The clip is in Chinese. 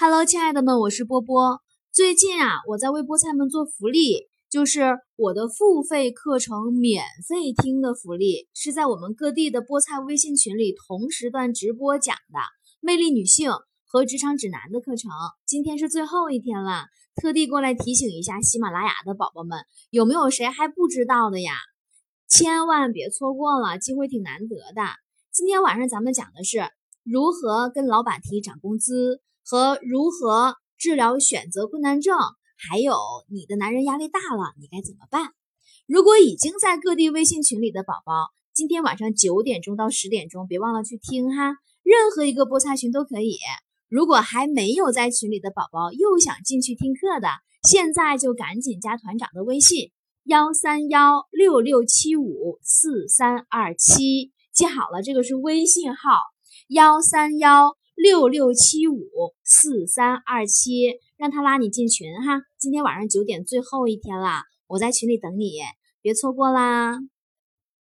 Hello，亲爱的们，我是波波。最近啊，我在为菠菜们做福利，就是我的付费课程免费听的福利，是在我们各地的菠菜微信群里同时段直播讲的魅力女性和职场指南的课程。今天是最后一天了，特地过来提醒一下喜马拉雅的宝宝们，有没有谁还不知道的呀？千万别错过了，机会挺难得的。今天晚上咱们讲的是如何跟老板提涨工资。和如何治疗选择困难症，还有你的男人压力大了，你该怎么办？如果已经在各地微信群里的宝宝，今天晚上九点钟到十点钟，别忘了去听哈。任何一个菠菜群都可以。如果还没有在群里的宝宝，又想进去听课的，现在就赶紧加团长的微信：幺三幺六六七五四三二七，记好了，这个是微信号：幺三幺。六六七五四三二七，让他拉你进群哈。今天晚上九点最后一天了，我在群里等你，别错过啦。